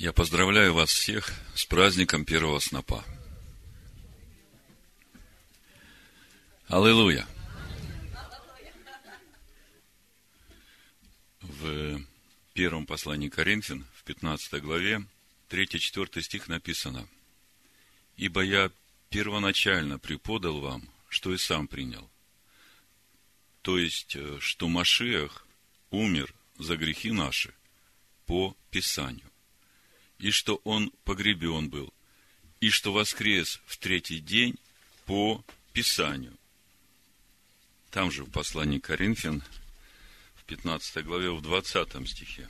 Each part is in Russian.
Я поздравляю вас всех с праздником первого снопа. Аллилуйя! В первом послании Коринфян, в 15 главе, 3-4 стих написано, «Ибо я первоначально преподал вам, что и сам принял, то есть, э, что Машиах умер за грехи наши по Писанию, и что он погребен был, и что воскрес в третий день по Писанию. Там же в послании Коринфян, в 15 главе, в 20 стихе.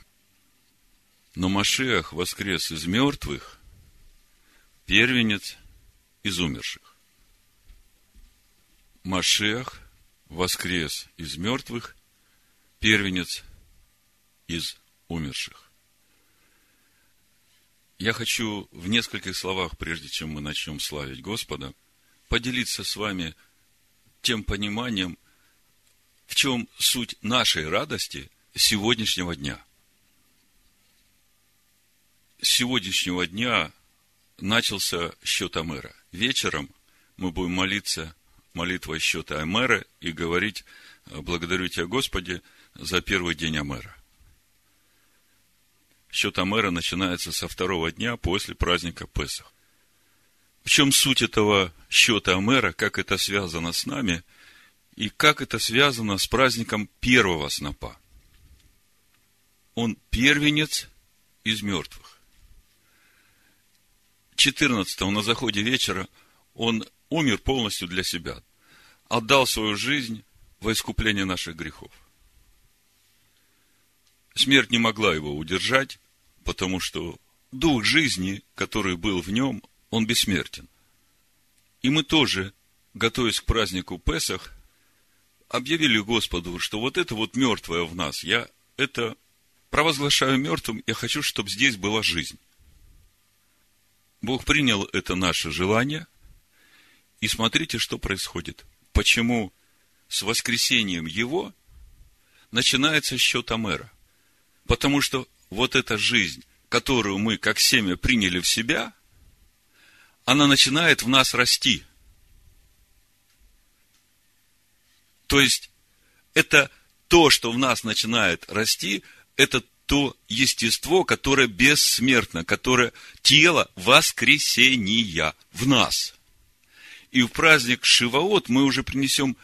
Но Машиах воскрес из мертвых, первенец из умерших. Машиах воскрес из мертвых, первенец из умерших. Я хочу в нескольких словах, прежде чем мы начнем славить Господа, поделиться с вами тем пониманием, в чем суть нашей радости сегодняшнего дня. С сегодняшнего дня начался счет Амера. Вечером мы будем молиться молитвой счета Амера и говорить «Благодарю Тебя, Господи, за первый день Амера». Счет Амера начинается со второго дня после праздника Песах. В чем суть этого счета Амера, как это связано с нами, и как это связано с праздником первого снопа? Он первенец из мертвых. 14 на заходе вечера он умер полностью для себя, отдал свою жизнь во искупление наших грехов. Смерть не могла его удержать, потому что дух жизни, который был в нем, он бессмертен. И мы тоже, готовясь к празднику Песах, объявили Господу, что вот это вот мертвое в нас, я это провозглашаю мертвым, я хочу, чтобы здесь была жизнь. Бог принял это наше желание, и смотрите, что происходит. Почему с воскресением Его начинается счет Амера. Потому что вот эта жизнь, которую мы как семя приняли в себя, она начинает в нас расти. То есть, это то, что в нас начинает расти, это то естество, которое бессмертно, которое тело воскресения в нас. И в праздник Шиваот мы уже принесем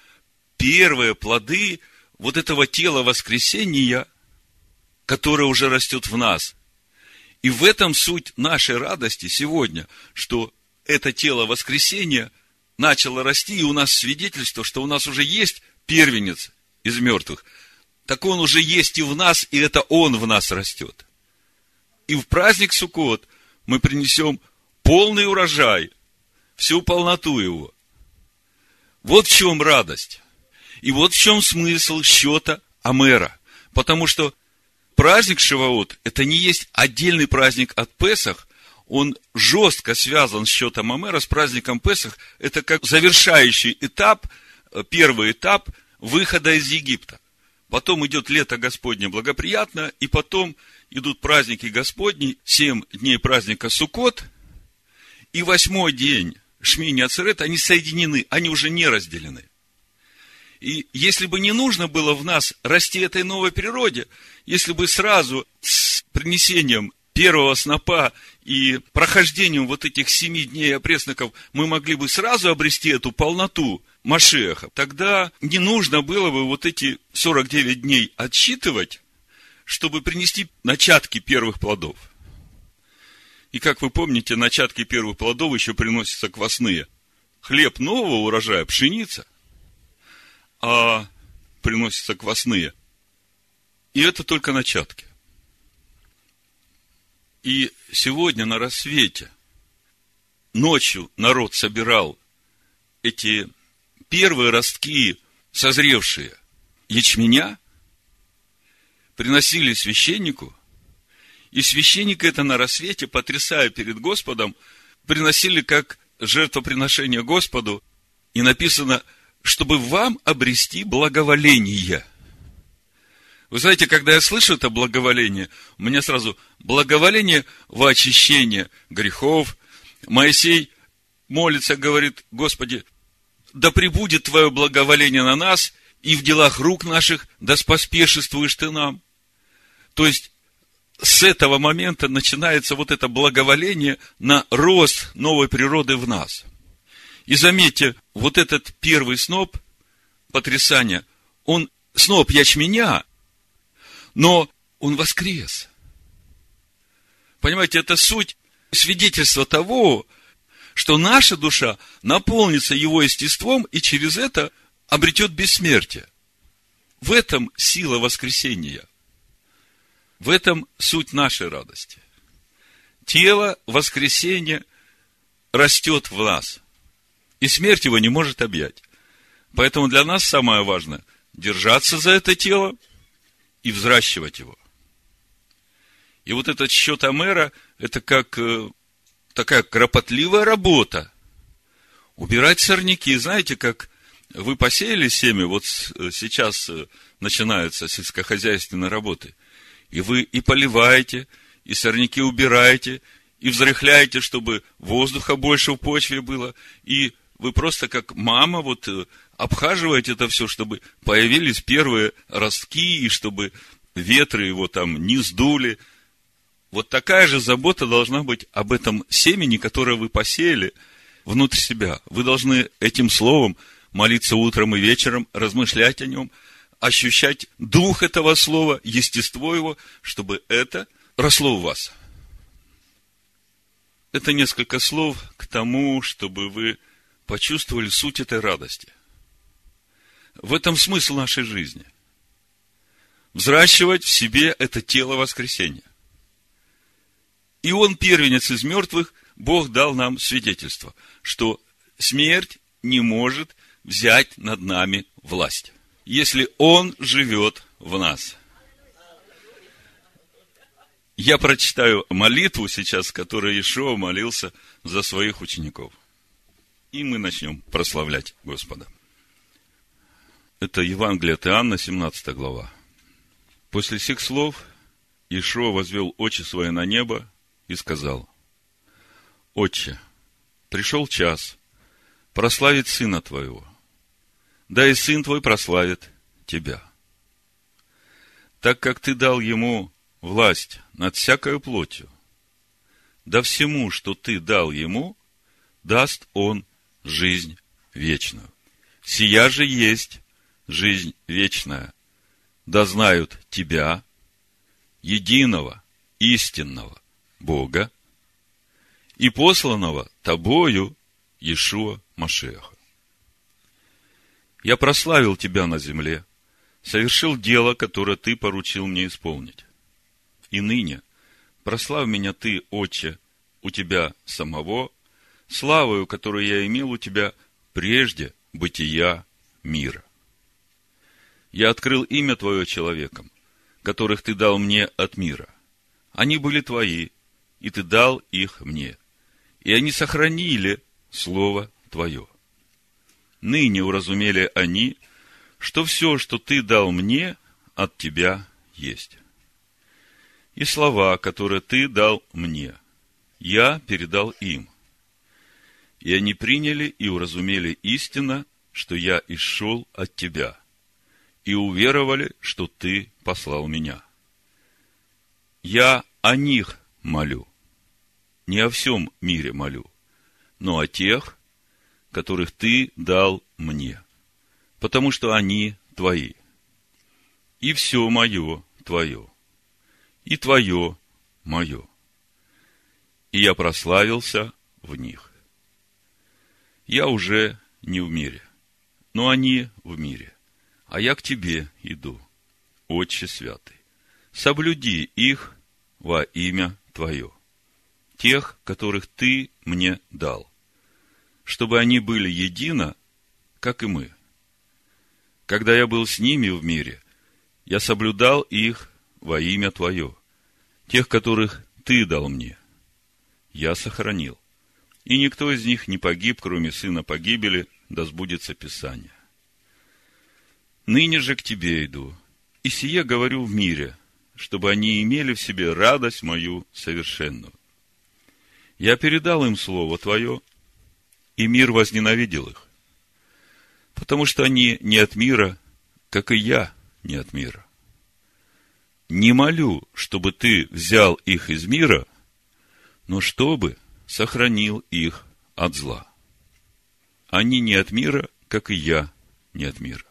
первые плоды вот этого тела воскресения, которое уже растет в нас. И в этом суть нашей радости сегодня, что это тело воскресения начало расти, и у нас свидетельство, что у нас уже есть первенец из мертвых – так он уже есть и в нас, и это он в нас растет. И в праздник Суккот мы принесем полный урожай, всю полноту его. Вот в чем радость. И вот в чем смысл счета Амера. Потому что праздник Шиваот – это не есть отдельный праздник от Песах, он жестко связан с счетом Амера, с праздником Песах. Это как завершающий этап, первый этап выхода из Египта. Потом идет лето Господне благоприятно, и потом идут праздники Господни, семь дней праздника Суккот, и восьмой день Шмини Ацерет, они соединены, они уже не разделены. И если бы не нужно было в нас расти этой новой природе, если бы сразу с принесением первого снопа и прохождением вот этих семи дней опресноков мы могли бы сразу обрести эту полноту Машеха, тогда не нужно было бы вот эти 49 дней отсчитывать, чтобы принести начатки первых плодов. И как вы помните, начатки первых плодов еще приносятся квасные. Хлеб нового урожая, пшеница, а приносятся квасные. И это только начатки. И сегодня на рассвете, ночью народ собирал эти первые ростки, созревшие ячменя, приносили священнику, и священник это на рассвете, потрясая перед Господом, приносили как жертвоприношение Господу, и написано, чтобы вам обрести благоволение. Вы знаете, когда я слышу это благоволение, у меня сразу благоволение во очищение грехов. Моисей молится, говорит, Господи, да пребудет Твое благоволение на нас, и в делах рук наших, да споспешествуешь Ты нам. То есть, с этого момента начинается вот это благоволение на рост новой природы в нас. И заметьте, вот этот первый сноп потрясания, он сноп ячменя, но он воскрес. Понимаете, это суть свидетельства того, что наша душа наполнится его естеством и через это обретет бессмертие. В этом сила воскресения. В этом суть нашей радости. Тело воскресения растет в нас. И смерть его не может объять. Поэтому для нас самое важное – держаться за это тело – и взращивать его. И вот этот счет Амера, это как э, такая кропотливая работа. Убирать сорняки. Знаете, как вы посеяли семя, вот э, сейчас э, начинаются сельскохозяйственные работы, и вы и поливаете, и сорняки убираете, и взрыхляете, чтобы воздуха больше в почве было, и вы просто как мама вот обхаживаете это все, чтобы появились первые ростки, и чтобы ветры его там не сдули. Вот такая же забота должна быть об этом семени, которое вы посеяли внутрь себя. Вы должны этим словом молиться утром и вечером, размышлять о нем, ощущать дух этого слова, естество его, чтобы это росло у вас. Это несколько слов к тому, чтобы вы почувствовали суть этой радости. В этом смысл нашей жизни. Взращивать в себе это тело воскресения. И он первенец из мертвых, Бог дал нам свидетельство, что смерть не может взять над нами власть, если Он живет в нас. Я прочитаю молитву сейчас, которой Ишуа молился за своих учеников. И мы начнем прославлять Господа. Это Евангелие от Иоанна, 17 глава. После сих слов Ишуа возвел очи свои на небо и сказал, «Отче, пришел час прославить Сына Твоего, да и Сын Твой прославит Тебя. Так как Ты дал Ему власть над всякою плотью, да всему, что Ты дал Ему, даст Он жизнь вечную. Сия же есть жизнь вечная, да знают Тебя, единого, истинного Бога и посланного Тобою Иешуа Машеха. Я прославил Тебя на земле, совершил дело, которое Ты поручил мне исполнить. И ныне прослав меня Ты, Отче, у Тебя самого, славою, которую я имел у Тебя прежде бытия мира я открыл имя Твое человекам, которых Ты дал мне от мира. Они были Твои, и Ты дал их мне. И они сохранили Слово Твое. Ныне уразумели они, что все, что Ты дал мне, от Тебя есть. И слова, которые Ты дал мне, я передал им. И они приняли и уразумели истинно, что я исшел от Тебя – и уверовали, что ты послал меня. Я о них молю, не о всем мире молю, но о тех, которых ты дал мне, потому что они твои. И все мое твое, и твое мое. И я прославился в них. Я уже не в мире, но они в мире а я к тебе иду, Отче Святый. Соблюди их во имя Твое, тех, которых Ты мне дал, чтобы они были едино, как и мы. Когда я был с ними в мире, я соблюдал их во имя Твое, тех, которых Ты дал мне. Я сохранил. И никто из них не погиб, кроме сына погибели, да сбудется Писание. Ныне же к тебе иду, И сие говорю в мире, чтобы они имели в себе радость мою совершенную. Я передал им Слово Твое, и мир возненавидел их, потому что они не от мира, как и я не от мира. Не молю, чтобы ты взял их из мира, но чтобы сохранил их от зла. Они не от мира, как и я не от мира.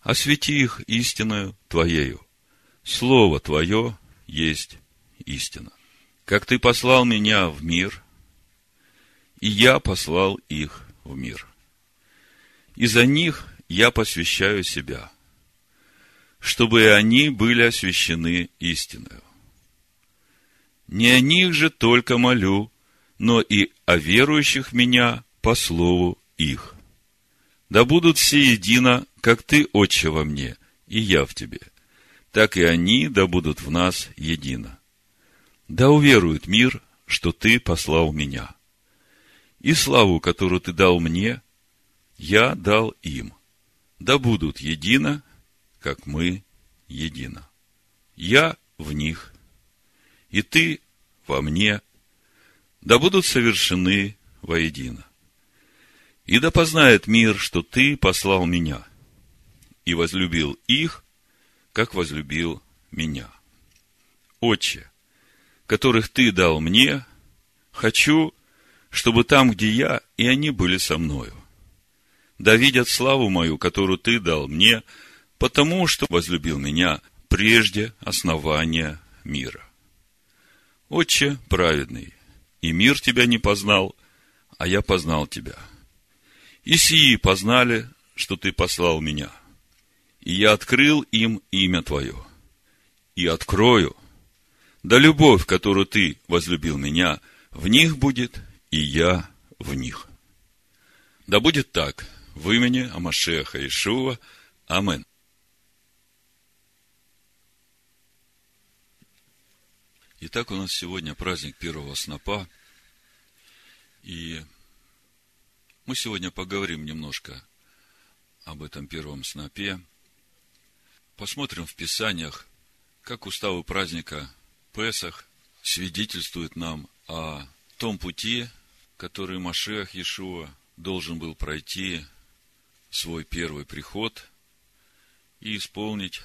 Освети их истиною Твоею. Слово Твое есть истина. Как Ты послал меня в мир, и я послал их в мир. И за них я посвящаю себя, чтобы они были освящены истиною. Не о них же только молю, но и о верующих меня по слову их. Да будут все едино, как ты, Отче, во мне, и я в тебе, так и они да будут в нас едино. Да уверует мир, что ты послал меня. И славу, которую ты дал мне, я дал им. Да будут едино, как мы едино. Я в них, и ты во мне, да будут совершены воедино. И да познает мир, что ты послал меня, и возлюбил их, как возлюбил меня. Отче, которых ты дал мне, хочу, чтобы там, где я, и они были со мною. Да видят славу мою, которую ты дал мне, потому что возлюбил меня прежде основания мира. Отче праведный, и мир тебя не познал, а я познал тебя. И сии познали, что ты послал меня. И я открыл им имя твое. И открою, да любовь, которую ты возлюбил меня, в них будет, и я в них. Да будет так, в имени Амашеха Ишува. Амин. Итак, у нас сегодня праздник первого снопа. И мы сегодня поговорим немножко об этом первом снопе. Посмотрим в Писаниях, как уставы праздника Песах свидетельствуют нам о том пути, который Машех Иешуа должен был пройти свой первый приход и исполнить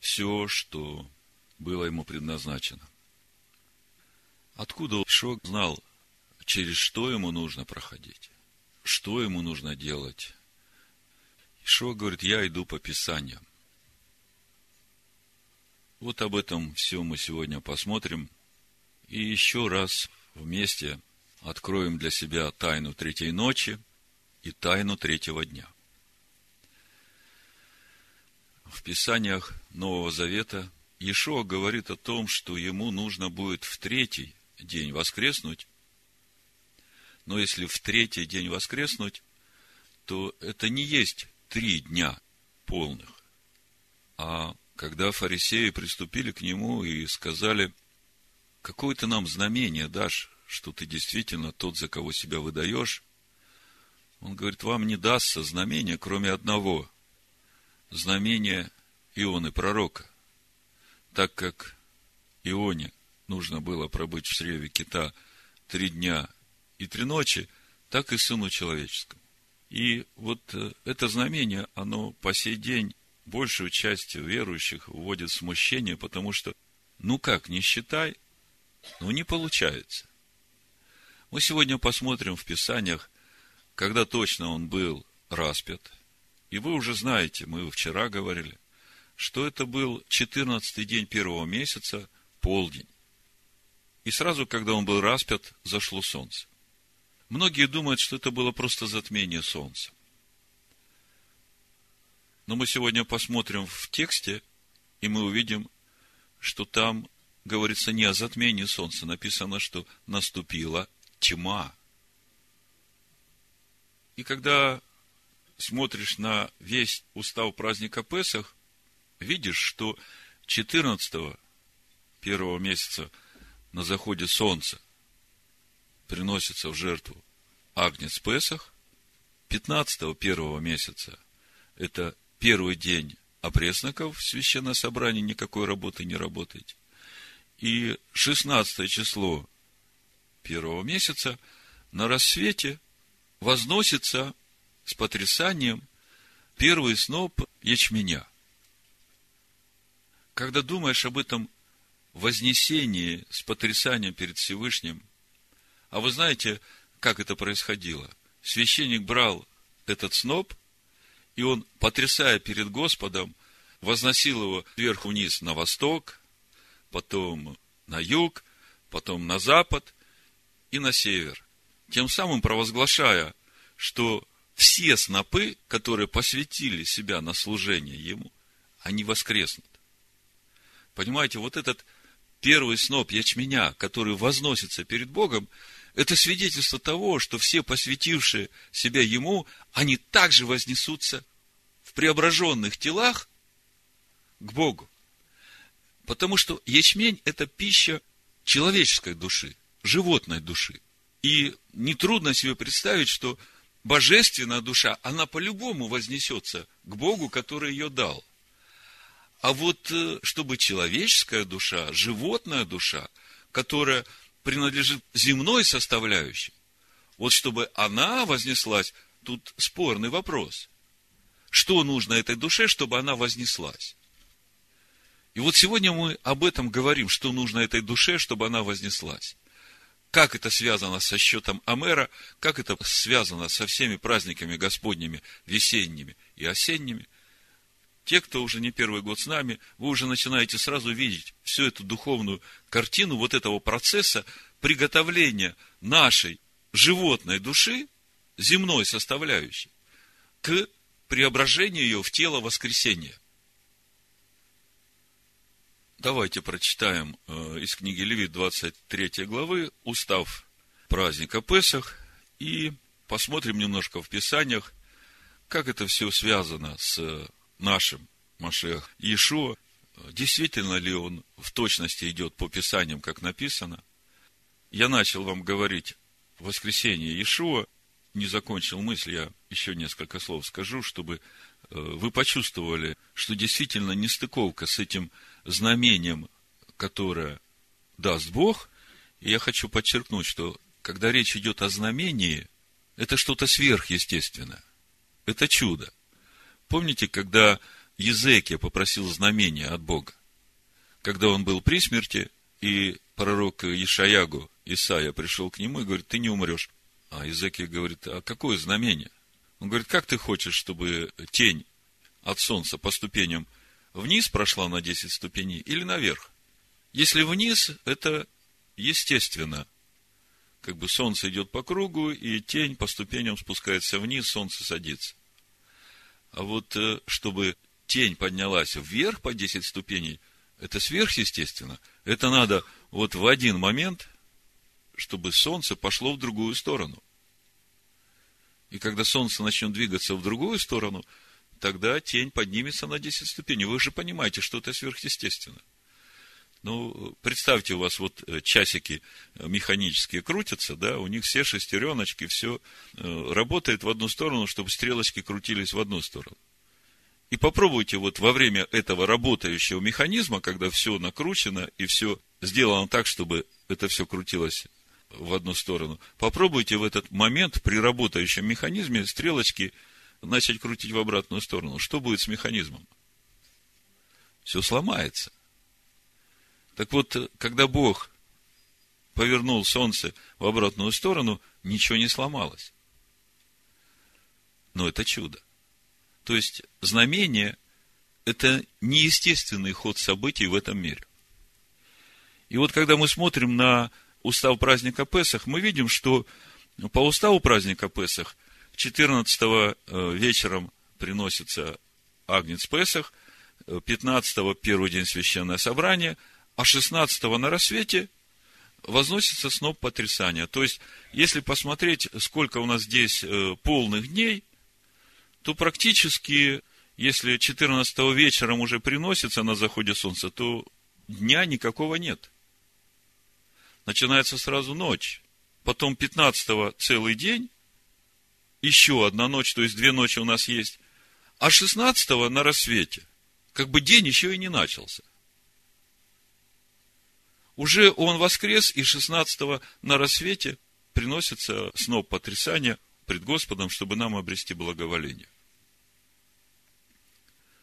все, что было ему предназначено. Откуда Шок знал, через что ему нужно проходить, что ему нужно делать? Шок говорит, я иду по Писаниям. Вот об этом все мы сегодня посмотрим. И еще раз вместе откроем для себя тайну третьей ночи и тайну третьего дня. В Писаниях Нового Завета – Ешуа говорит о том, что ему нужно будет в третий день воскреснуть. Но если в третий день воскреснуть, то это не есть три дня полных. А когда фарисеи приступили к нему и сказали, какое ты нам знамение дашь, что ты действительно тот, за кого себя выдаешь, он говорит, вам не дастся знамение, кроме одного. Знамение Ионы пророка так как Ионе нужно было пробыть в чреве кита три дня и три ночи, так и Сыну Человеческому. И вот э, это знамение, оно по сей день большую часть верующих вводит в смущение, потому что, ну как, не считай, ну не получается. Мы сегодня посмотрим в Писаниях, когда точно он был распят. И вы уже знаете, мы вчера говорили, что это был 14 день первого месяца, полдень. И сразу, когда он был распят, зашло солнце. Многие думают, что это было просто затмение солнца. Но мы сегодня посмотрим в тексте, и мы увидим, что там говорится не о затмении солнца. Написано, что наступила тьма. И когда смотришь на весь устав праздника Песах, видишь, что 14 первого месяца на заходе солнца приносится в жертву Агнец Песах, 15 первого месяца это первый день опресноков в священное собрание никакой работы не работаете. И 16 число первого месяца на рассвете возносится с потрясанием первый сноп ячменя. Когда думаешь об этом вознесении с потрясанием перед Всевышним, а вы знаете, как это происходило? Священник брал этот сноп, и он, потрясая перед Господом, возносил его вверх вниз на восток, потом на юг, потом на запад и на север. Тем самым провозглашая, что все снопы, которые посвятили себя на служение Ему, они воскреснут. Понимаете, вот этот первый сноп ячменя, который возносится перед Богом, это свидетельство того, что все посвятившие себя Ему, они также вознесутся в преображенных телах к Богу. Потому что ячмень – это пища человеческой души, животной души. И нетрудно себе представить, что божественная душа, она по-любому вознесется к Богу, который ее дал. А вот э, чтобы человеческая душа, животная душа, которая принадлежит земной составляющей, вот чтобы она вознеслась, тут спорный вопрос. Что нужно этой душе, чтобы она вознеслась? И вот сегодня мы об этом говорим, что нужно этой душе, чтобы она вознеслась. Как это связано со счетом Амера, как это связано со всеми праздниками Господними, весенними и осенними. Те, кто уже не первый год с нами, вы уже начинаете сразу видеть всю эту духовную картину вот этого процесса приготовления нашей животной души, земной составляющей, к преображению ее в тело воскресения. Давайте прочитаем э, из книги Левит 23 главы устав праздника Песах и посмотрим немножко в Писаниях, как это все связано с нашим Машех Иешуа. Действительно ли он в точности идет по Писаниям, как написано? Я начал вам говорить в воскресенье Иешуа, не закончил мысль, я еще несколько слов скажу, чтобы э, вы почувствовали, что действительно нестыковка с этим знамением, которое даст Бог. И я хочу подчеркнуть, что когда речь идет о знамении, это что-то сверхъестественное. Это чудо. Помните, когда Езекия попросил знамения от Бога? Когда он был при смерти, и пророк Ишаягу, Исаия, пришел к нему и говорит, ты не умрешь. А Езекия говорит, а какое знамение? Он говорит, как ты хочешь, чтобы тень от солнца по ступеням вниз прошла на 10 ступеней или наверх. Если вниз, это естественно. Как бы солнце идет по кругу, и тень по ступеням спускается вниз, солнце садится. А вот э, чтобы тень поднялась вверх по 10 ступеней, это сверхъестественно. Это надо вот в один момент, чтобы солнце пошло в другую сторону. И когда солнце начнет двигаться в другую сторону – тогда тень поднимется на 10 ступеней. Вы же понимаете, что это сверхъестественно. Ну, представьте, у вас вот э, часики э, механические крутятся, да, у них все шестереночки, все э, работает в одну сторону, чтобы стрелочки крутились в одну сторону. И попробуйте вот во время этого работающего механизма, когда все накручено и все сделано так, чтобы это все крутилось в одну сторону, попробуйте в этот момент при работающем механизме стрелочки начать крутить в обратную сторону, что будет с механизмом? Все сломается. Так вот, когда Бог повернул солнце в обратную сторону, ничего не сломалось. Но это чудо. То есть, знамение – это неестественный ход событий в этом мире. И вот, когда мы смотрим на устав праздника Песах, мы видим, что по уставу праздника Песах 14 э, вечером приносится Агнец Песах, 15 первый день священное собрание, а 16 на рассвете возносится сноп потрясания. То есть, если посмотреть, сколько у нас здесь э, полных дней, то практически, если 14 вечером уже приносится на заходе солнца, то дня никакого нет. Начинается сразу ночь. Потом 15 целый день, еще одна ночь, то есть две ночи у нас есть. А 16 на рассвете. как бы день еще и не начался. Уже он воскрес, и 16 на рассвете приносится сноп потрясания пред Господом, чтобы нам обрести благоволение.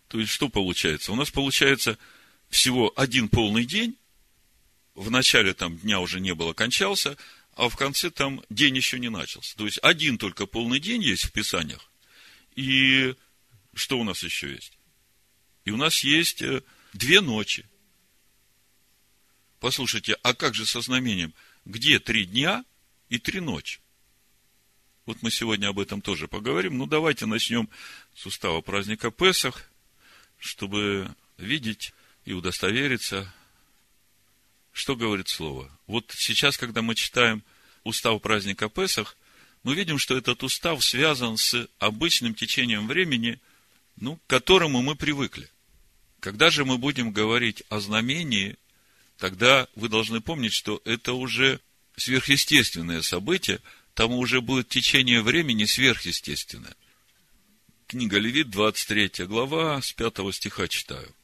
То есть, что получается? У нас получается всего один полный день, в начале там дня уже не было, кончался, а в конце там день еще не начался. То есть, один только полный день есть в Писаниях. И что у нас еще есть? И у нас есть э, две ночи. Послушайте, а как же со знамением? Где три дня и три ночи? Вот мы сегодня об этом тоже поговорим. Ну, давайте начнем с устава праздника Песах, чтобы видеть и удостовериться, что говорит Слово. Вот сейчас, когда мы читаем устав праздника Песах, мы видим, что этот устав связан с обычным течением времени, ну, к которому мы привыкли. Когда же мы будем говорить о знамении, тогда вы должны помнить, что это уже сверхъестественное событие, тому уже будет течение времени сверхъестественное. Книга Левит, 23 глава, с 5 стиха читаю.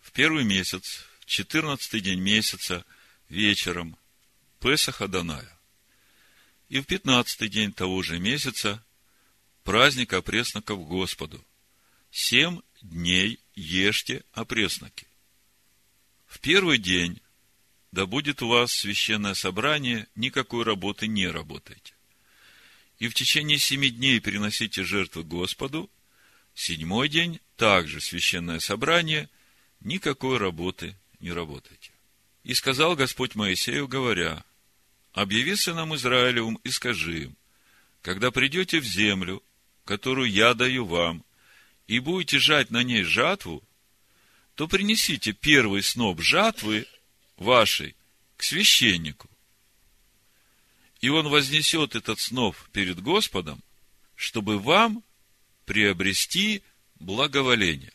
В первый месяц, в 14 день месяца, вечером, Песах Аданая. И в 15 день того же месяца, праздник опресноков Господу. Семь дней ешьте опресноки. В первый день, да будет у вас священное собрание, никакой работы не работайте. И в течение семи дней переносите жертвы Господу. Седьмой день, также священное собрание, никакой работы не работайте. И сказал Господь Моисею, говоря, объяви сынам Израилевым и скажи им, когда придете в землю, которую я даю вам, и будете жать на ней жатву, то принесите первый сноп жатвы вашей к священнику. И он вознесет этот сноп перед Господом, чтобы вам приобрести благоволение.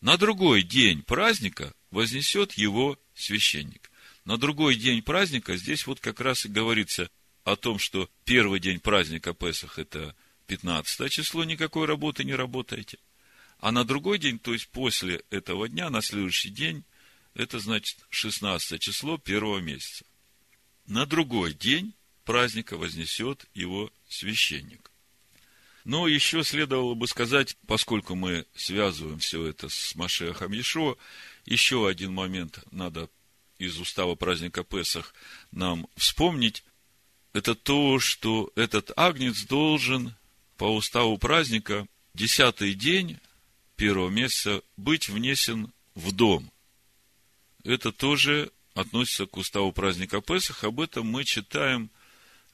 На другой день праздника вознесет его священник. На другой день праздника здесь вот как раз и говорится о том, что первый день праздника Песах – это 15 число, никакой работы не работаете. А на другой день, то есть после этого дня, на следующий день, это значит 16 число первого месяца. На другой день праздника вознесет его священник. Но еще следовало бы сказать, поскольку мы связываем все это с Машехом Ешо, еще один момент надо из устава праздника Песах нам вспомнить. Это то, что этот агнец должен по уставу праздника десятый день первого месяца быть внесен в дом. Это тоже относится к уставу праздника Песах. Об этом мы читаем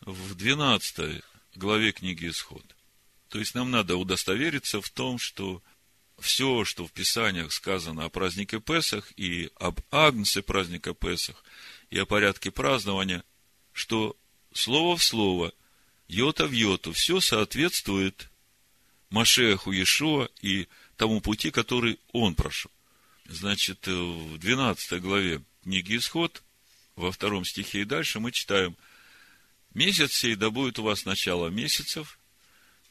в 12 главе книги Исход. То есть нам надо удостовериться в том, что все, что в Писаниях сказано о празднике Песах и об Агнце праздника Песах и о порядке празднования, что слово в слово, йота в йоту, все соответствует Машеху Иешуа и тому пути, который он прошел. Значит, в 12 главе книги Исход, во втором стихе и дальше мы читаем, «Месяц сей да будет у вас начало месяцев,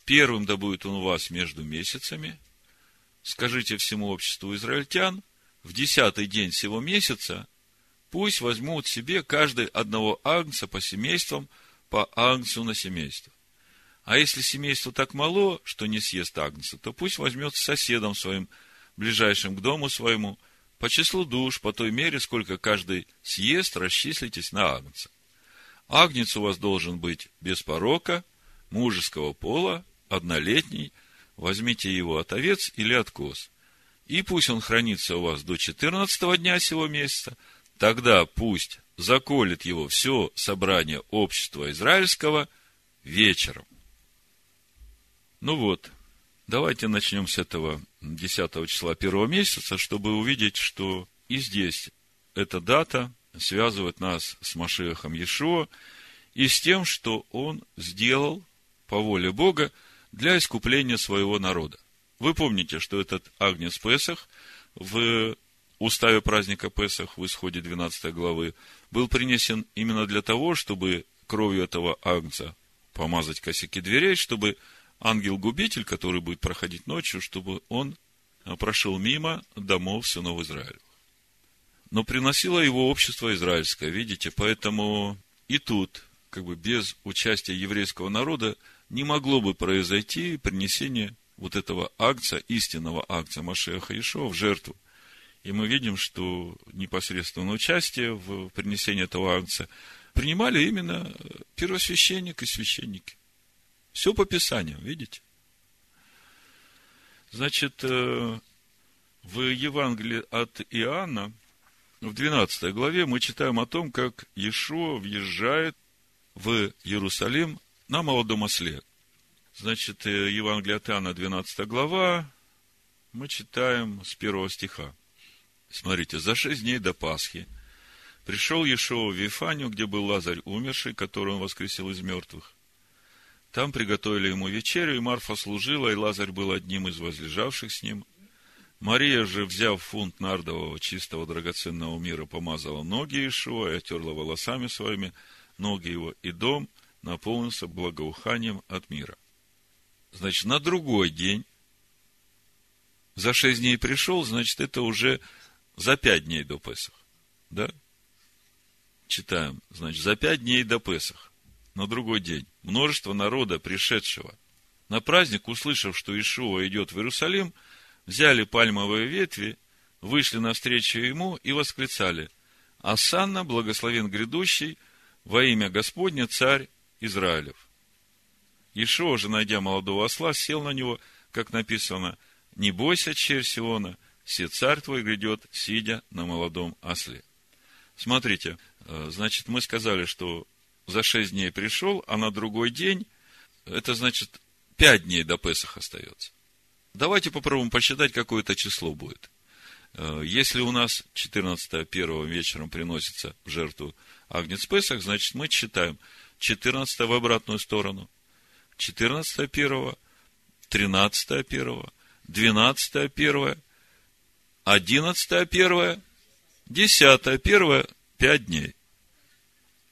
первым да будет он у вас между месяцами, скажите всему обществу израильтян, в десятый день всего месяца пусть возьмут себе каждый одного агнца по семействам, по агнцу на семейство. А если семейство так мало, что не съест агнца, то пусть возьмет соседом своим, ближайшим к дому своему, по числу душ, по той мере, сколько каждый съест, расчислитесь на агнца. Агнец у вас должен быть без порока, мужеского пола, однолетний, возьмите его от овец или от коз. И пусть он хранится у вас до 14 дня сего месяца, тогда пусть заколет его все собрание общества израильского вечером. Ну вот, давайте начнем с этого 10 числа первого месяца, чтобы увидеть, что и здесь эта дата связывает нас с Машехом Иешуа и с тем, что он сделал по воле Бога для искупления своего народа. Вы помните, что этот Агнец Песах в уставе праздника Песах в исходе 12 главы был принесен именно для того, чтобы кровью этого Агнца помазать косяки дверей, чтобы ангел-губитель, который будет проходить ночью, чтобы он прошел мимо домов сынов Израиля. Но приносило его общество израильское, видите, поэтому и тут, как бы без участия еврейского народа, не могло бы произойти принесение вот этого акция, истинного акция Машеха Ишо в жертву. И мы видим, что непосредственное участие в принесении этого акция принимали именно первосвященник и священники. Все по Писанию, видите? Значит, э, в Евангелии от Иоанна, в 12 главе, мы читаем о том, как Иешуа въезжает в Иерусалим на молодом осле. Значит, э, Евангелие от Иоанна, 12 глава, мы читаем с первого стиха. Смотрите, за шесть дней до Пасхи пришел Иешуа в Вифанию, где был Лазарь умерший, которого он воскресил из мертвых. Там приготовили ему вечерю, и Марфа служила, и Лазарь был одним из возлежавших с ним. Мария же, взяв фунт нардового чистого драгоценного мира, помазала ноги Иешуа и отерла волосами своими ноги его, и дом наполнился благоуханием от мира. Значит, на другой день, за шесть дней пришел, значит, это уже за пять дней до Песах. Да? Читаем. Значит, за пять дней до Песах на другой день множество народа, пришедшего на праздник, услышав, что Ишуа идет в Иерусалим, взяли пальмовые ветви, вышли навстречу ему и восклицали «Асанна, благословен грядущий, во имя Господня, царь Израилев». Ишуа же, найдя молодого осла, сел на него, как написано, «Не бойся, черь Сиона, все царь твой грядет, сидя на молодом осле». Смотрите, э, значит, мы сказали, что за шесть дней пришел, а на другой день, это значит, пять дней до Песах остается. Давайте попробуем посчитать, какое это число будет. Э, если у нас 14 первого вечером приносится в жертву Агнец Песах, значит, мы считаем 14 в обратную сторону, 14 первого, 13 первого, 12 первое, 11 первое, 10 первое, 5 дней.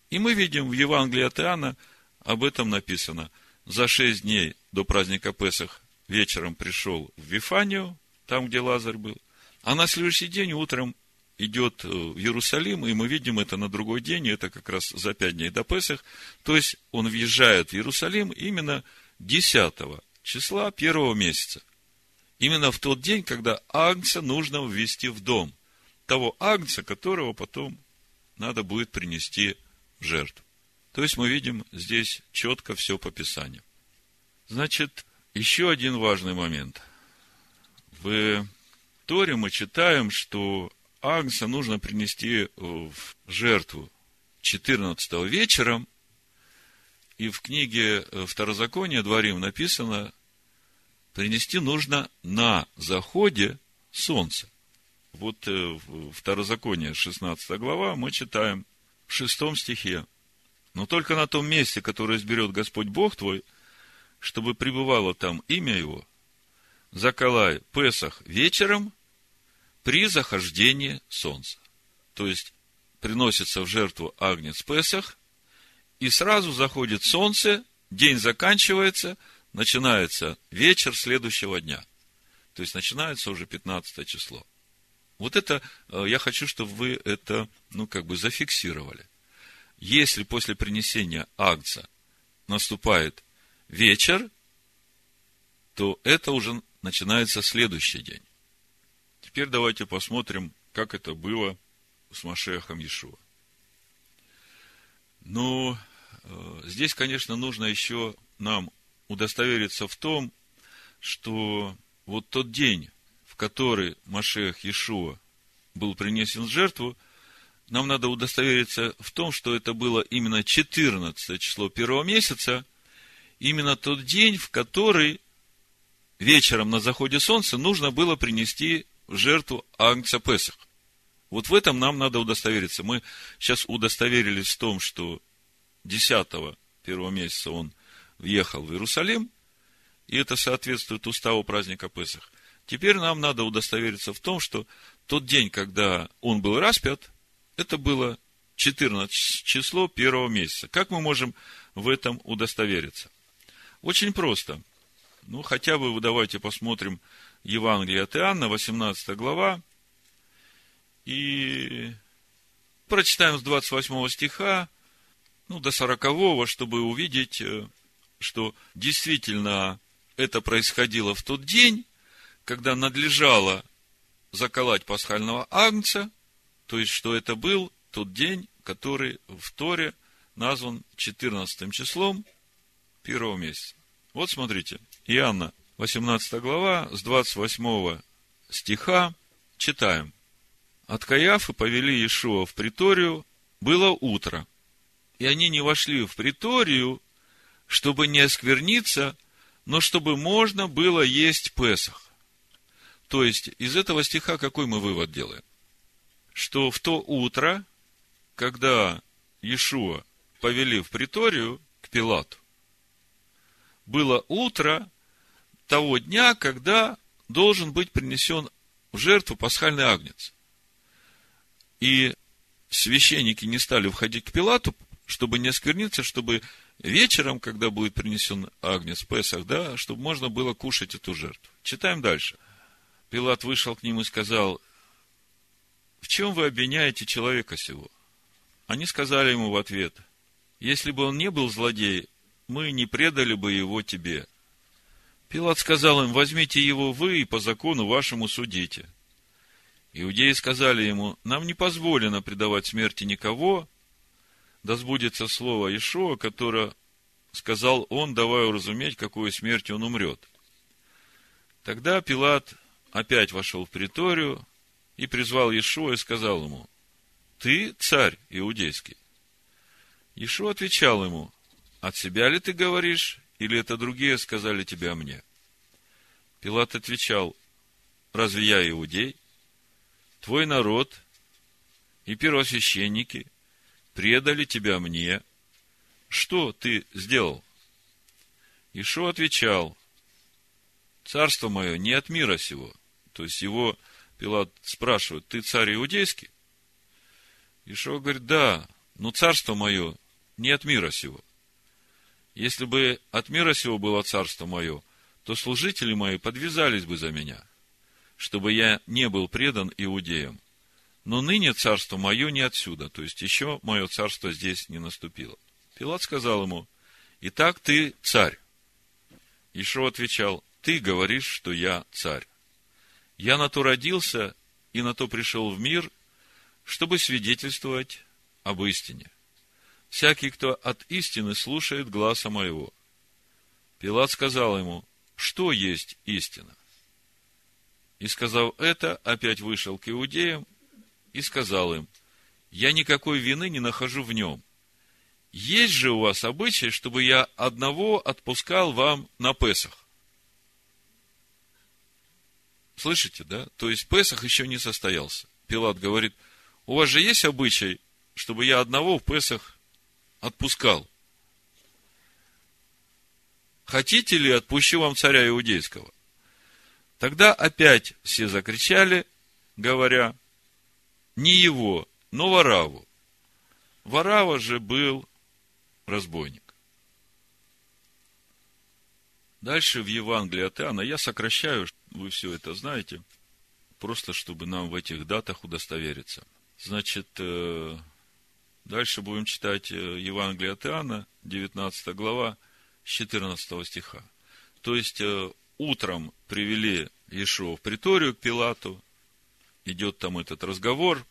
И мы видим в Евангелии от Иоанна, об этом написано. За шесть дней до праздника Песах вечером пришел в Вифанию, там, где Лазарь был. А на следующий день утром идет в Иерусалим, и мы видим это на другой день, это как раз за пять дней до Песах. То есть, он въезжает в Иерусалим именно 10 числа первого месяца. Именно в тот день, когда агнца нужно ввести в дом. Того агнца, которого потом надо будет принести жертв. То есть мы видим здесь четко все по Писанию. Значит, еще один важный момент. В Торе мы читаем, что Агнца нужно принести в жертву 14 вечером, и в книге Второзакония Дворим написано, принести нужно на заходе солнца. Вот э, Второзаконие, 16 глава, мы читаем, в шестом стихе. Но только на том месте, которое изберет Господь Бог твой, чтобы пребывало там имя Его, заколай Песах вечером при захождении солнца. То есть, приносится в жертву агнец Песах, и сразу заходит солнце, день заканчивается, начинается вечер следующего дня. То есть, начинается уже 15 число. Вот это, э, я хочу, чтобы вы это, ну, как бы зафиксировали. Если после принесения акция наступает вечер, то это уже начинается следующий день. Теперь давайте посмотрим, как это было с Машехом Иешуа. Ну, э, здесь, конечно, нужно еще нам удостовериться в том, что вот тот день, который Машех Иешуа был принесен в жертву, нам надо удостовериться в том, что это было именно 14 число первого месяца, именно тот день, в который вечером на заходе солнца нужно было принести в жертву Агнца Песах. Вот в этом нам надо удостовериться. Мы сейчас удостоверились в том, что 10 первого месяца он въехал в Иерусалим, и это соответствует уставу праздника Песах. Теперь нам надо удостовериться в том, что тот день, когда он был распят, это было 14 число первого месяца. Как мы можем в этом удостовериться? Очень просто. Ну, хотя бы давайте посмотрим Евангелие от Иоанна, 18 глава, и прочитаем с 28 стиха, ну, до 40, чтобы увидеть, э, что действительно это происходило в тот день, когда надлежало заколоть пасхального агнца, то есть, что это был тот день, который в Торе назван 14 числом первого месяца. Вот смотрите, Иоанна, 18 глава, с 28 стиха читаем. От Каяфы повели Иешуа в приторию, было утро, и они не вошли в приторию, чтобы не оскверниться, но чтобы можно было есть Песах. То есть, из этого стиха какой мы вывод делаем? Что в то утро, когда Иешуа повели в приторию к Пилату, было утро того дня, когда должен быть принесен в жертву пасхальный агнец. И священники не стали входить к Пилату, чтобы не оскверниться, чтобы вечером, когда будет принесен агнец Песах, да, чтобы можно было кушать эту жертву. Читаем дальше. Пилат вышел к ним и сказал, в чем вы обвиняете человека сего? Они сказали ему в ответ, если бы он не был злодей, мы не предали бы его тебе. Пилат сказал им, возьмите его вы и по закону вашему судите. Иудеи сказали ему, нам не позволено предавать смерти никого, да сбудется слово Ишуа, которое сказал он, давая уразуметь, какой смертью он умрет. Тогда Пилат опять вошел в приторию и призвал Иешуа и сказал ему, ты царь иудейский. Иешуа отвечал ему, от себя ли ты говоришь, или это другие сказали тебе о мне? Пилат отвечал, разве я иудей? Твой народ и первосвященники предали тебя мне. Что ты сделал? Ишо отвечал, царство мое не от мира сего. То есть его Пилат спрашивает, ты царь иудейский? Ишо говорит, да, но царство мое не от мира сего. Если бы от мира сего было царство мое, то служители мои подвязались бы за меня, чтобы я не был предан иудеям. Но ныне царство мое не отсюда, то есть еще мое царство здесь не наступило. Пилат сказал ему, Итак, ты царь. Ишо отвечал, ты говоришь, что я царь. Я на то родился и на то пришел в мир, чтобы свидетельствовать об истине. Всякий, кто от истины слушает гласа моего. Пилат сказал ему, что есть истина? И сказав это, опять вышел к иудеям и сказал им, я никакой вины не нахожу в нем. Есть же у вас обычай, чтобы я одного отпускал вам на Песах. Слышите, да? То есть Песах еще не состоялся. Пилат говорит – у вас же есть обычай, чтобы я одного в Песах отпускал? Хотите ли, отпущу вам царя иудейского? Тогда опять все закричали, говоря, не его, но Вараву. Варава же был разбойник. Дальше в Евангелии от Иоанна, я сокращаю, вы все это знаете, просто чтобы нам в этих датах удостовериться – Значит, э, дальше будем читать э, Евангелие от Иоанна, 19 глава, с 14 стиха. То есть, э, утром привели Иешуа в приторию к Пилату, идет там этот разговор,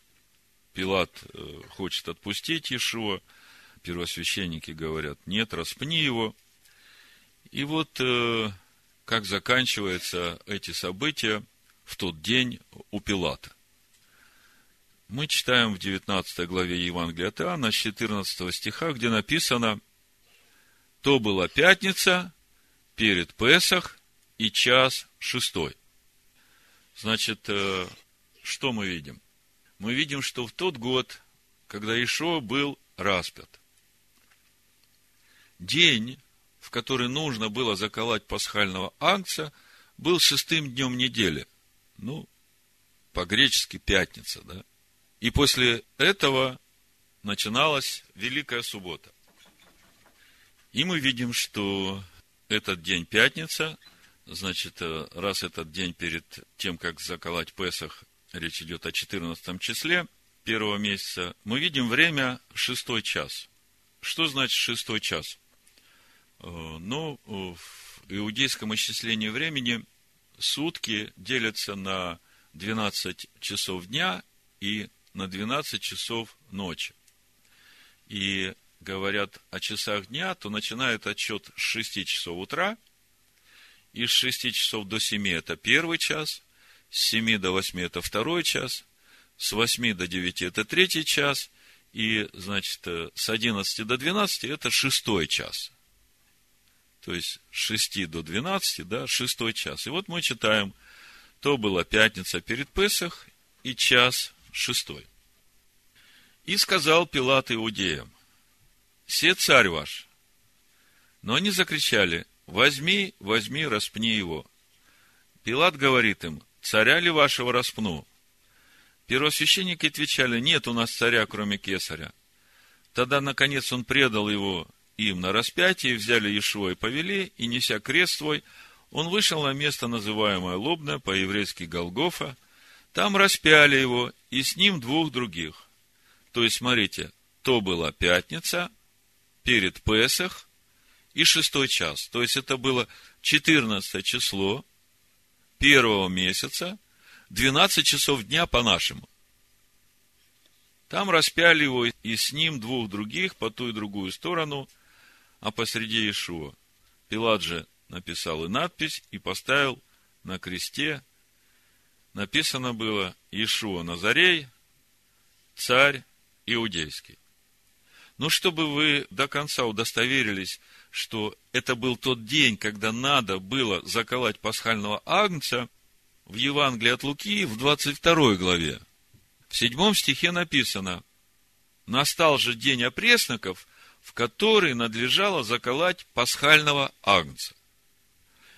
Пилат хочет отпустить Иешуа, первосвященники говорят, нет, распни его. И вот как заканчиваются эти события в тот день у Пилата мы читаем в 19 главе Евангелия от Иоанна, с 14 стиха, где написано, то была пятница перед Песах и час шестой. Значит, э, что мы видим? Мы видим, что в тот год, когда Ишо был распят, день, в который нужно было заколоть пасхального ангца, был шестым днем недели. Ну, по-гречески пятница, да? И после этого начиналась Великая Суббота. И мы видим, что этот день пятница значит, э, раз этот день перед тем, как заколоть Песах, речь идет о 14 числе первого месяца, мы видим время шестой час. Что значит шестой час? Э, ну, в иудейском исчислении времени сутки делятся на 12 часов дня и на 12 часов ночи. И говорят о часах дня, то начинает отчет с 6 часов утра, и с 6 часов до 7 это первый час, с 7 до 8 это второй час, с 8 до 9 это третий час, и, значит, с 11 до 12 это шестой час. То есть, с 6 до 12, да, шестой час. И вот мы читаем, то была пятница перед Песах и час шестой. И сказал Пилат иудеям, «Се царь ваш». Но они закричали, «Возьми, возьми, распни его». Пилат говорит им, «Царя ли вашего распну?» Первосвященники отвечали, «Нет у нас царя, кроме кесаря». Тогда, наконец, он предал его им на распятие, взяли Иешуа и повели, и, неся крест свой, он вышел на место, называемое Лобное, по-еврейски Голгофа, там распяли его, и с ним двух других. То есть, смотрите, то была пятница, перед Песах и шестой час. То есть, это было 14 число первого месяца, 12 часов дня по-нашему. Там распяли его и с ним двух других по ту и другую сторону, а посреди Иешуа. Пилат же написал и надпись, и поставил на кресте. Написано было Иешуа Назарей, царь иудейский. Но чтобы вы до конца удостоверились, что это был тот день, когда надо было заколоть пасхального агнца, в Евангелии от Луки в 22 главе, в седьмом стихе написано, «Настал же день опресноков, в который надлежало заколоть пасхального агнца».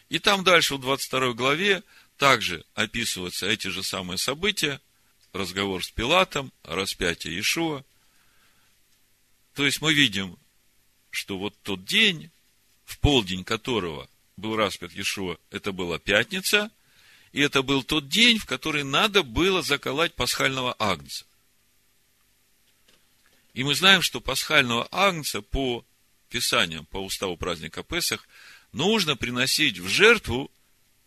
И там дальше в 22 главе также описываются эти же самые события, разговор с Пилатом, распятие Иешуа. То есть мы видим, что вот тот день, в полдень которого был распят Иешуа, это была пятница, и это был тот день, в который надо было заколоть пасхального агнца. И мы знаем, что пасхального агнца по Писаниям, по уставу праздника Песах, нужно приносить в жертву,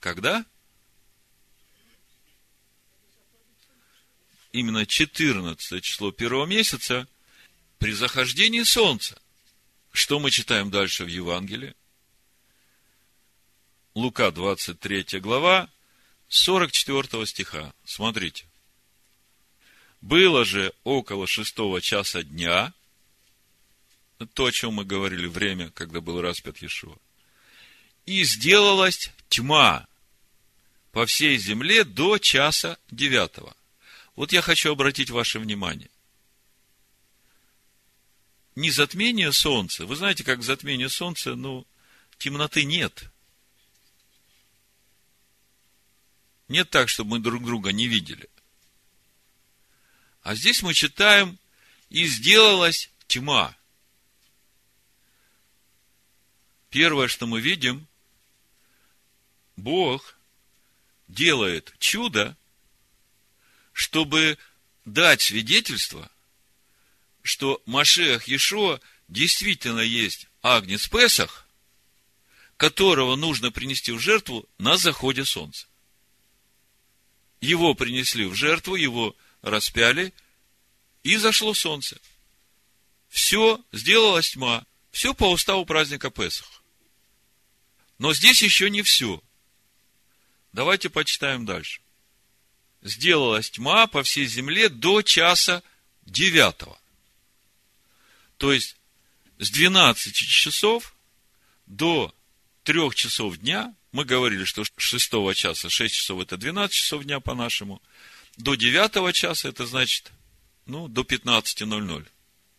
когда? Именно 14 число первого месяца при захождении солнца. Что мы читаем дальше в Евангелии? Лука 23 глава, 44 стиха. Смотрите. Было же около шестого часа дня, то, о чем мы говорили, время, когда был распят Иешуа, и сделалась тьма по всей земле до часа девятого. Вот я хочу обратить ваше внимание. Не затмение солнца. Вы знаете, как затмение солнца, ну, темноты нет. Нет так, чтобы мы друг друга не видели. А здесь мы читаем, и сделалась тьма. Первое, что мы видим, Бог делает чудо, чтобы дать свидетельство, что Машех Ешо действительно есть Агнец Песах, которого нужно принести в жертву на заходе солнца. Его принесли в жертву, его распяли, и зашло солнце. Все, сделалась тьма. Все по уставу праздника Песах. Но здесь еще не все. Давайте почитаем дальше. Сделалась тьма по всей земле до часа девятого. То есть, с 12 часов до 3 часов дня мы говорили, что 6 часа, 6 часов это 12 часов дня по-нашему. До 9 часа это значит, ну, до 15.00.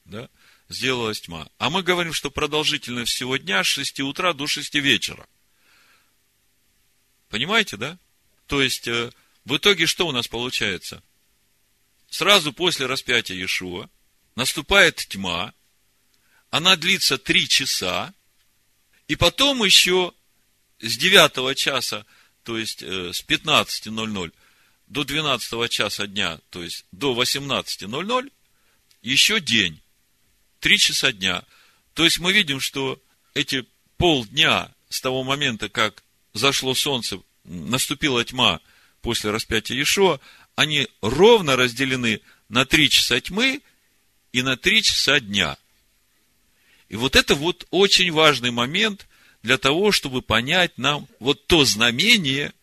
Да? Сделалась тьма. А мы говорим, что продолжительность всего дня с 6 утра до 6 вечера. Понимаете, да? То есть, э, в итоге что у нас получается? Сразу после распятия Иешуа наступает тьма, она длится три часа, и потом еще с 9 часа, то есть э, с 15.00 до 12 часа дня, то есть до 18.00, еще день, 3 часа дня. То есть мы видим, что эти полдня с того момента, как зашло солнце, наступила тьма после распятия Иешуа, они ровно разделены на три часа тьмы и на три часа дня. И вот это вот очень важный момент для того, чтобы понять нам вот то знамение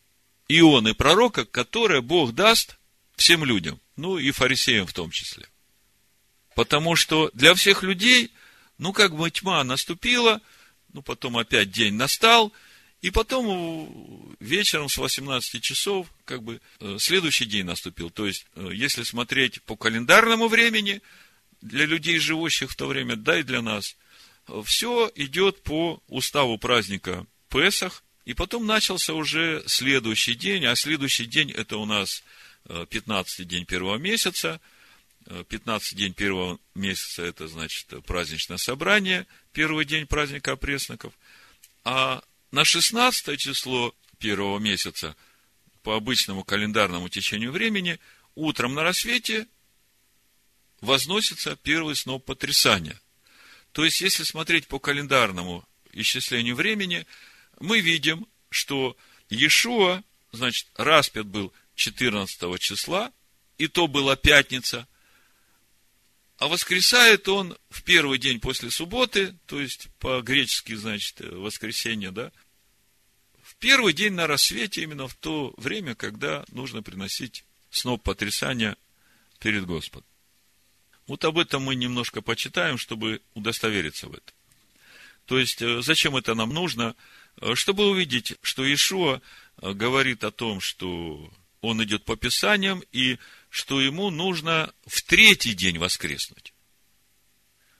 Ионы пророка, которое Бог даст всем людям, ну и фарисеям в том числе. Потому что для всех людей, ну как бы тьма наступила, ну потом опять день настал, и потом вечером с 18 часов, как бы, э, следующий день наступил. То есть, э, если смотреть по календарному времени, для людей, живущих в то время, да и для нас, э, все идет по уставу праздника Песах, и потом начался уже следующий день, а следующий день это у нас 15 день первого месяца, 15 день первого месяца это значит праздничное собрание, первый день праздника опресноков, а на 16 число первого месяца по обычному календарному течению времени утром на рассвете возносится первый сноп потрясания. То есть, если смотреть по календарному исчислению времени, мы видим, что Иешуа, значит, распят был 14 числа, и то была пятница, а воскресает он в первый день после субботы, то есть по-гречески, значит, воскресенье, да, в первый день на рассвете, именно в то время, когда нужно приносить сноп потрясания перед Господом. Вот об этом мы немножко почитаем, чтобы удостовериться в этом. То есть, э, зачем это нам нужно? Э, чтобы увидеть, что Ишуа э, говорит о том, что он идет по Писаниям, и что ему нужно в третий день воскреснуть.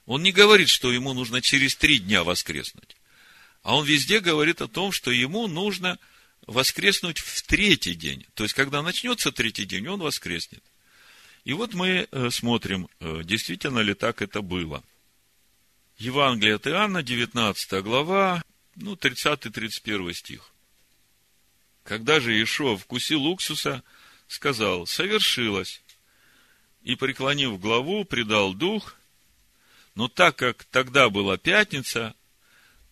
Он не говорит, что ему нужно через три дня воскреснуть. А он везде говорит о том, что ему нужно воскреснуть в третий день. То есть, когда начнется третий день, он воскреснет. И вот мы э, смотрим, действительно ли так это было. Евангелие от Иоанна, 19 глава, ну, 30-31 стих. Когда же Иешуа вкусил уксуса, сказал, совершилось. И, преклонив главу, предал дух. Но так как тогда была пятница,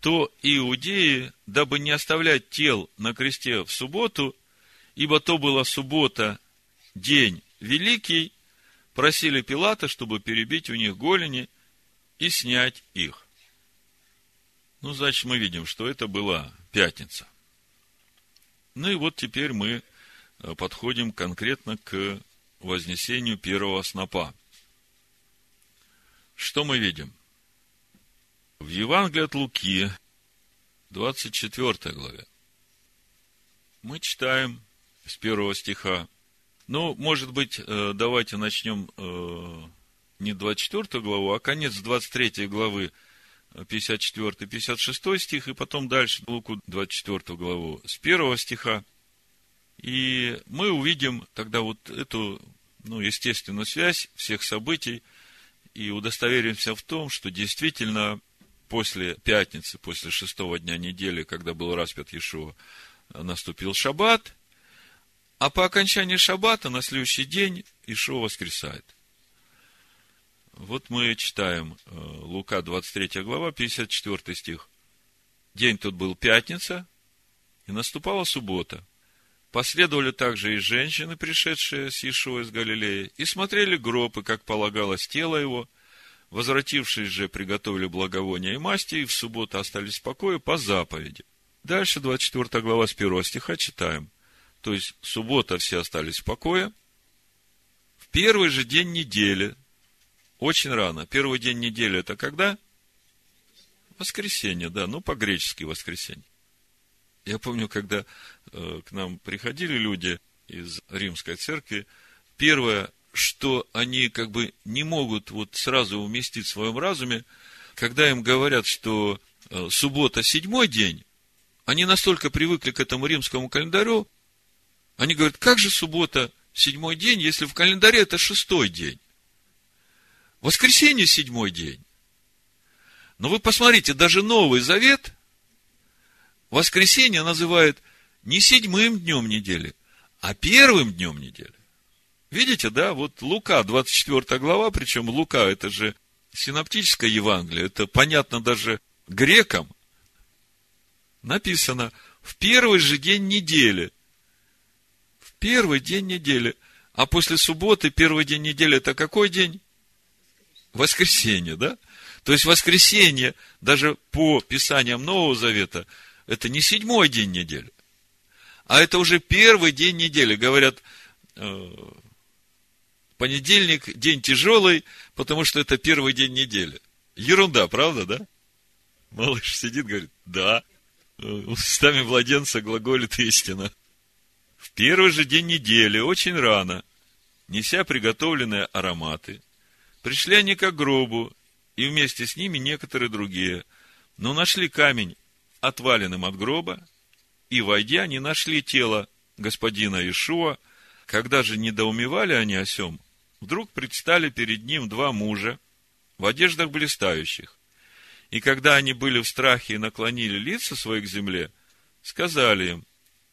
то иудеи, дабы не оставлять тел на кресте в субботу, ибо то была суббота, день великий, просили Пилата, чтобы перебить у них голени и снять их. Ну, значит, мы видим, что это была пятница. Ну и вот теперь мы Э, подходим конкретно к вознесению первого снопа. Что мы видим? В Евангелии от Луки, 24 главе, мы читаем с первого стиха. Ну, может быть, э, давайте начнем э, не 24 главу, а конец 23 главы, 54-56 стих, и потом дальше Луку 24 главу с первого стиха. И мы увидим тогда вот эту, ну, естественную связь всех событий и удостоверимся в том, что действительно после пятницы, после шестого дня недели, когда был распят Иешуа, наступил шаббат, а по окончании шаббата на следующий день Ишуа воскресает. Вот мы читаем э, Лука 23 глава, 54 стих. День тот был пятница, и наступала суббота. Последовали также и женщины, пришедшие с Иешуа из Галилеи, и смотрели гробы, как полагалось тело его. Возвратившись же, приготовили благовония и масти, и в субботу остались в покое по заповеди. Дальше 24 глава с 1 стиха читаем. То есть, суббота все остались в покое. В первый же день недели, очень рано, первый день недели это когда? Воскресенье, да, ну по-гречески воскресенье. Я помню, когда э, к нам приходили люди из римской церкви, первое, что они как бы не могут вот сразу уместить в своем разуме, когда им говорят, что э, суббота седьмой день, они настолько привыкли к этому римскому календарю, они говорят, как же суббота седьмой день, если в календаре это шестой день? Воскресенье седьмой день. Но вы посмотрите, даже Новый Завет воскресенье называют не седьмым днем недели, а первым днем недели. Видите, да, вот Лука, 24 глава, причем Лука, это же синоптическое Евангелие, это понятно даже грекам, написано, в первый же день недели, в первый день недели, а после субботы первый день недели это какой день? Воскресенье, да? То есть воскресенье, даже по Писаниям Нового Завета, это не седьмой день недели, а это уже первый день недели. Говорят, э, понедельник день тяжелый, потому что это первый день недели. Ерунда, правда, да? Малыш сидит, говорит, да. Устами младенца глаголит истина. В первый же день недели, очень рано, неся приготовленные ароматы, пришли они к гробу, и вместе с ними некоторые другие, но нашли камень отваленным от гроба, и, войдя, не нашли тело господина Ишуа. Когда же недоумевали они о сем, вдруг предстали перед ним два мужа в одеждах блистающих. И когда они были в страхе и наклонили лица свои к земле, сказали им,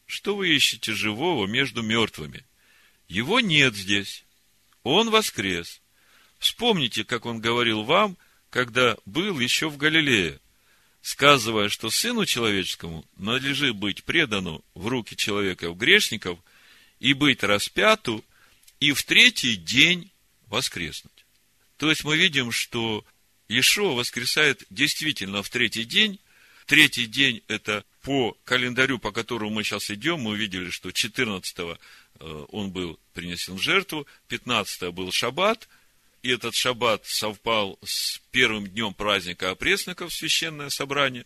что вы ищете живого между мертвыми? Его нет здесь. Он воскрес. Вспомните, как он говорил вам, когда был еще в Галилее, сказывая, что Сыну Человеческому надлежит быть предану в руки человека в грешников и быть распяту, и в третий день воскреснуть. То есть мы видим, что Иешуа воскресает действительно в третий день. Третий день – это по календарю, по которому мы сейчас идем, мы увидели, что 14-го э, он был принесен в жертву, 15-го был шаббат – и этот шаббат совпал с первым днем праздника опресноков, священное собрание.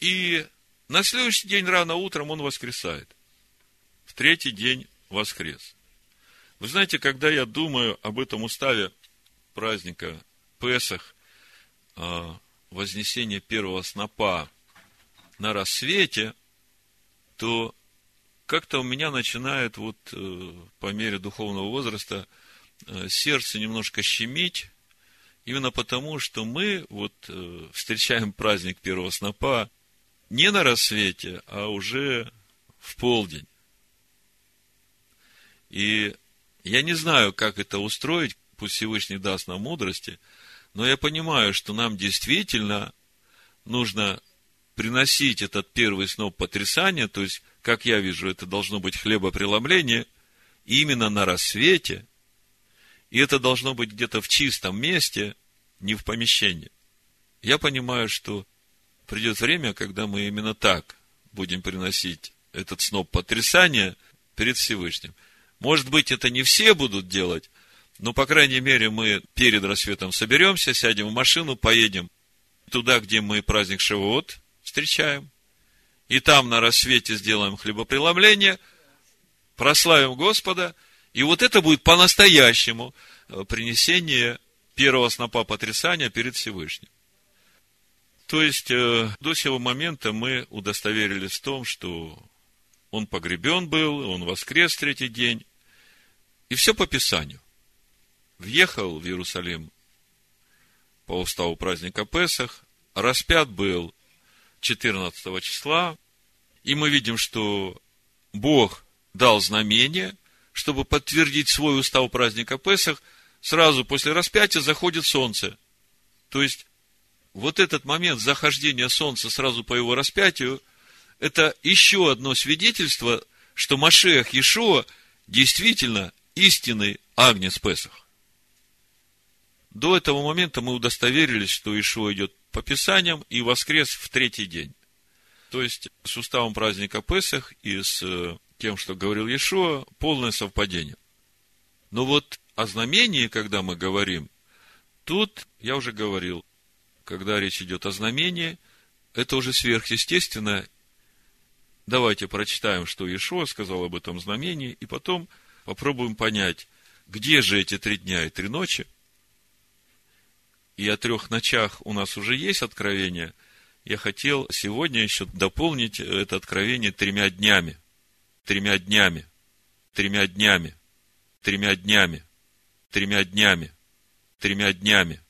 И на следующий день рано утром он воскресает. В третий день воскрес. Вы знаете, когда я думаю об этом уставе праздника Песах, а, вознесение первого снопа на рассвете, то как-то у меня начинает вот э, по мере духовного возраста – сердце немножко щемить, именно потому, что мы вот э, встречаем праздник первого снопа не на рассвете, а уже в полдень. И я не знаю, как это устроить, пусть Всевышний даст нам мудрости, но я понимаю, что нам действительно нужно приносить этот первый сноп потрясания, то есть, как я вижу, это должно быть хлебопреломление, именно на рассвете – и это должно быть где-то в чистом месте, не в помещении. Я понимаю, что придет время, когда мы именно так будем приносить этот сноп потрясания перед Всевышним. Может быть, это не все будут делать, но, по крайней мере, мы перед рассветом соберемся, сядем в машину, поедем туда, где мы праздник Шавуот встречаем, и там на рассвете сделаем хлебопреломление, прославим Господа – и вот это будет по-настоящему э, принесение первого снопа потрясания перед Всевышним. То есть, э, до сего момента мы удостоверились в том, что он погребен был, он воскрес третий день. И все по Писанию. Въехал в Иерусалим по уставу праздника Песах, распят был 14 числа, и мы видим, что Бог дал знамение, чтобы подтвердить свой устав праздника Песах, сразу после распятия заходит солнце. То есть, вот этот момент захождения солнца сразу по его распятию, это еще одно свидетельство, что Машех Иешуа действительно истинный агнец Песах. До этого момента мы удостоверились, что Ишуа идет по Писаниям и воскрес в третий день. То есть, с уставом праздника Песах и с э, тем, что говорил Иешуа, полное совпадение. Но вот о знамении, когда мы говорим, тут, я уже говорил, когда речь идет о знамении, это уже сверхъестественно. Давайте прочитаем, что Иешуа сказал об этом знамении, и потом попробуем понять, где же эти три дня и три ночи. И о трех ночах у нас уже есть откровение. Я хотел сегодня еще дополнить это откровение тремя днями тремя днями, тремя днями, тремя днями, тремя днями, тремя днями.